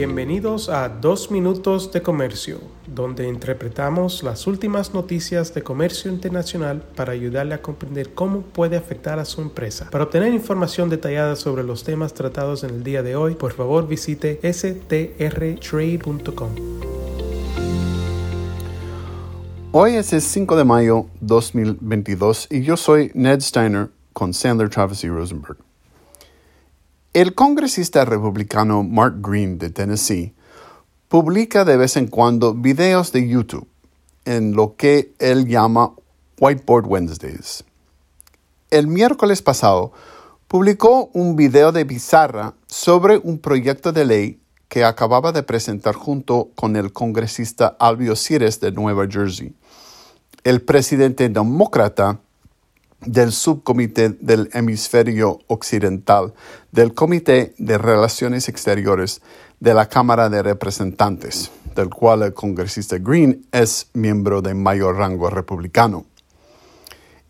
Bienvenidos a Dos Minutos de Comercio, donde interpretamos las últimas noticias de comercio internacional para ayudarle a comprender cómo puede afectar a su empresa. Para obtener información detallada sobre los temas tratados en el día de hoy, por favor visite strtrade.com. Hoy es el 5 de mayo 2022 y yo soy Ned Steiner con Sandler Travis y Rosenberg. El congresista republicano Mark Green de Tennessee publica de vez en cuando videos de YouTube en lo que él llama Whiteboard Wednesdays. El miércoles pasado publicó un video de pizarra sobre un proyecto de ley que acababa de presentar junto con el congresista Albio Cires de Nueva Jersey. El presidente demócrata del subcomité del hemisferio occidental del Comité de Relaciones Exteriores de la Cámara de Representantes, del cual el congresista Green es miembro de mayor rango republicano.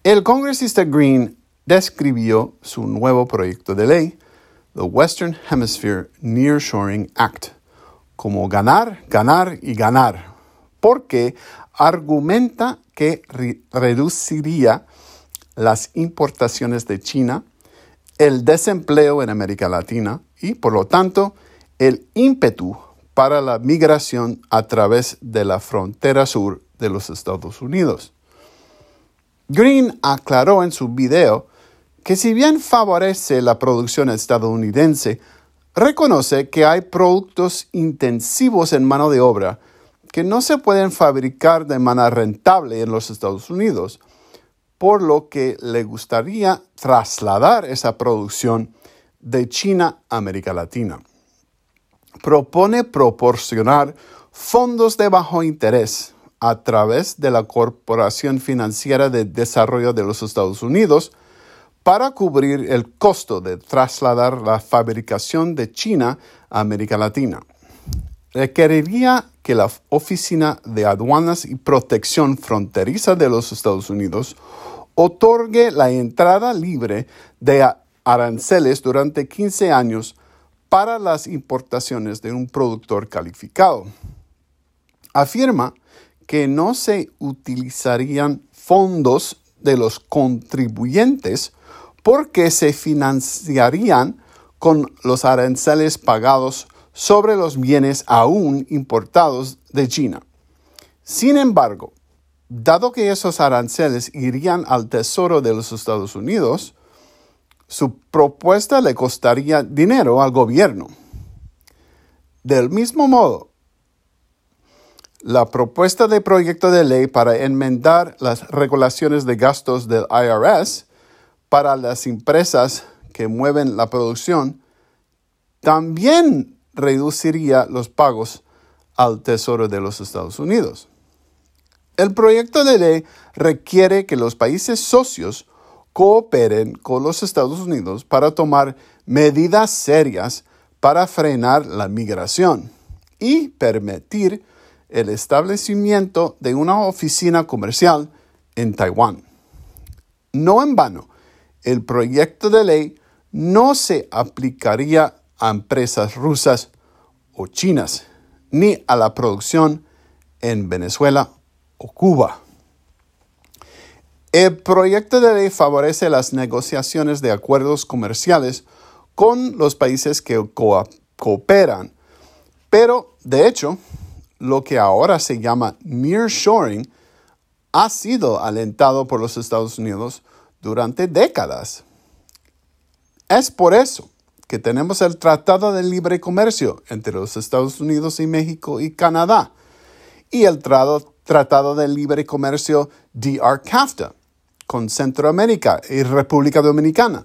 El congresista Green describió su nuevo proyecto de ley, the Western Hemisphere Nearshoring Act, como ganar, ganar y ganar, porque argumenta que reduciría las importaciones de China, el desempleo en América Latina y, por lo tanto, el ímpetu para la migración a través de la frontera sur de los Estados Unidos. Green aclaró en su video que si bien favorece la producción estadounidense, reconoce que hay productos intensivos en mano de obra que no se pueden fabricar de manera rentable en los Estados Unidos por lo que le gustaría trasladar esa producción de China a América Latina. Propone proporcionar fondos de bajo interés a través de la Corporación Financiera de Desarrollo de los Estados Unidos para cubrir el costo de trasladar la fabricación de China a América Latina. Requeriría que la Oficina de Aduanas y Protección Fronteriza de los Estados Unidos otorgue la entrada libre de aranceles durante 15 años para las importaciones de un productor calificado. Afirma que no se utilizarían fondos de los contribuyentes porque se financiarían con los aranceles pagados sobre los bienes aún importados de China. Sin embargo, dado que esos aranceles irían al Tesoro de los Estados Unidos, su propuesta le costaría dinero al gobierno. Del mismo modo, la propuesta de proyecto de ley para enmendar las regulaciones de gastos del IRS para las empresas que mueven la producción también reduciría los pagos al Tesoro de los Estados Unidos. El proyecto de ley requiere que los países socios cooperen con los Estados Unidos para tomar medidas serias para frenar la migración y permitir el establecimiento de una oficina comercial en Taiwán. No en vano, el proyecto de ley no se aplicaría a empresas rusas o chinas, ni a la producción en Venezuela o Cuba. El proyecto de ley favorece las negociaciones de acuerdos comerciales con los países que cooperan, pero de hecho, lo que ahora se llama nearshoring ha sido alentado por los Estados Unidos durante décadas. Es por eso que tenemos el Tratado de Libre Comercio entre los Estados Unidos y México y Canadá y el Tratado Tratado de Libre Comercio DR-CAFTA con Centroamérica y República Dominicana,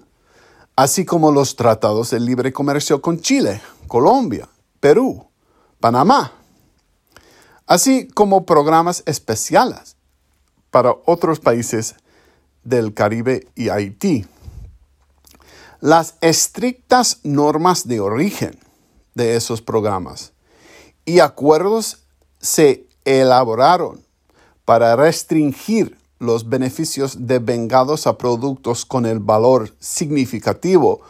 así como los tratados de libre comercio con Chile, Colombia, Perú, Panamá, así como programas especiales para otros países del Caribe y Haití. Las estrictas normas de origen de esos programas y acuerdos se elaboraron para restringir los beneficios devengados a productos con el valor significativo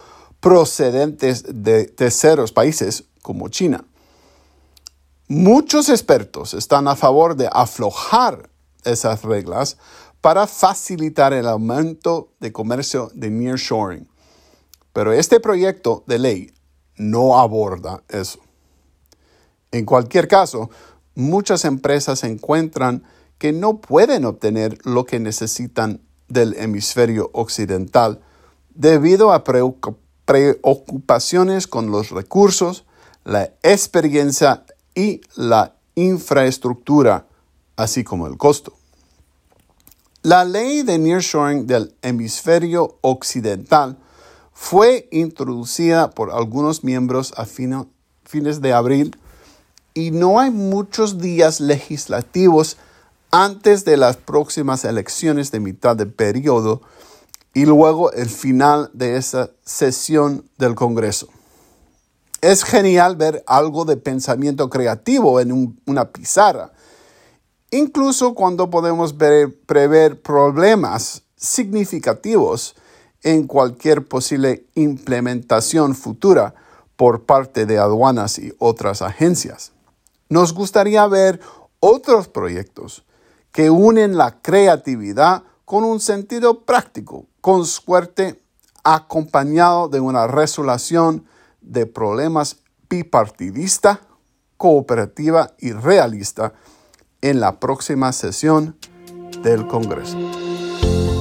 procedentes de terceros países como China. Muchos expertos están a favor de aflojar esas reglas para facilitar el aumento de comercio de nearshoring. Pero este proyecto de ley no aborda eso. En cualquier caso, muchas empresas encuentran que no pueden obtener lo que necesitan del hemisferio occidental debido a preocupaciones con los recursos, la experiencia y la infraestructura, así como el costo. La ley de nearshoring del hemisferio occidental fue introducida por algunos miembros a fines de abril y no hay muchos días legislativos antes de las próximas elecciones de mitad de periodo y luego el final de esa sesión del Congreso. Es genial ver algo de pensamiento creativo en una pizarra, incluso cuando podemos prever problemas significativos en cualquier posible implementación futura por parte de aduanas y otras agencias. Nos gustaría ver otros proyectos que unen la creatividad con un sentido práctico, con suerte acompañado de una resolución de problemas bipartidista, cooperativa y realista en la próxima sesión del Congreso.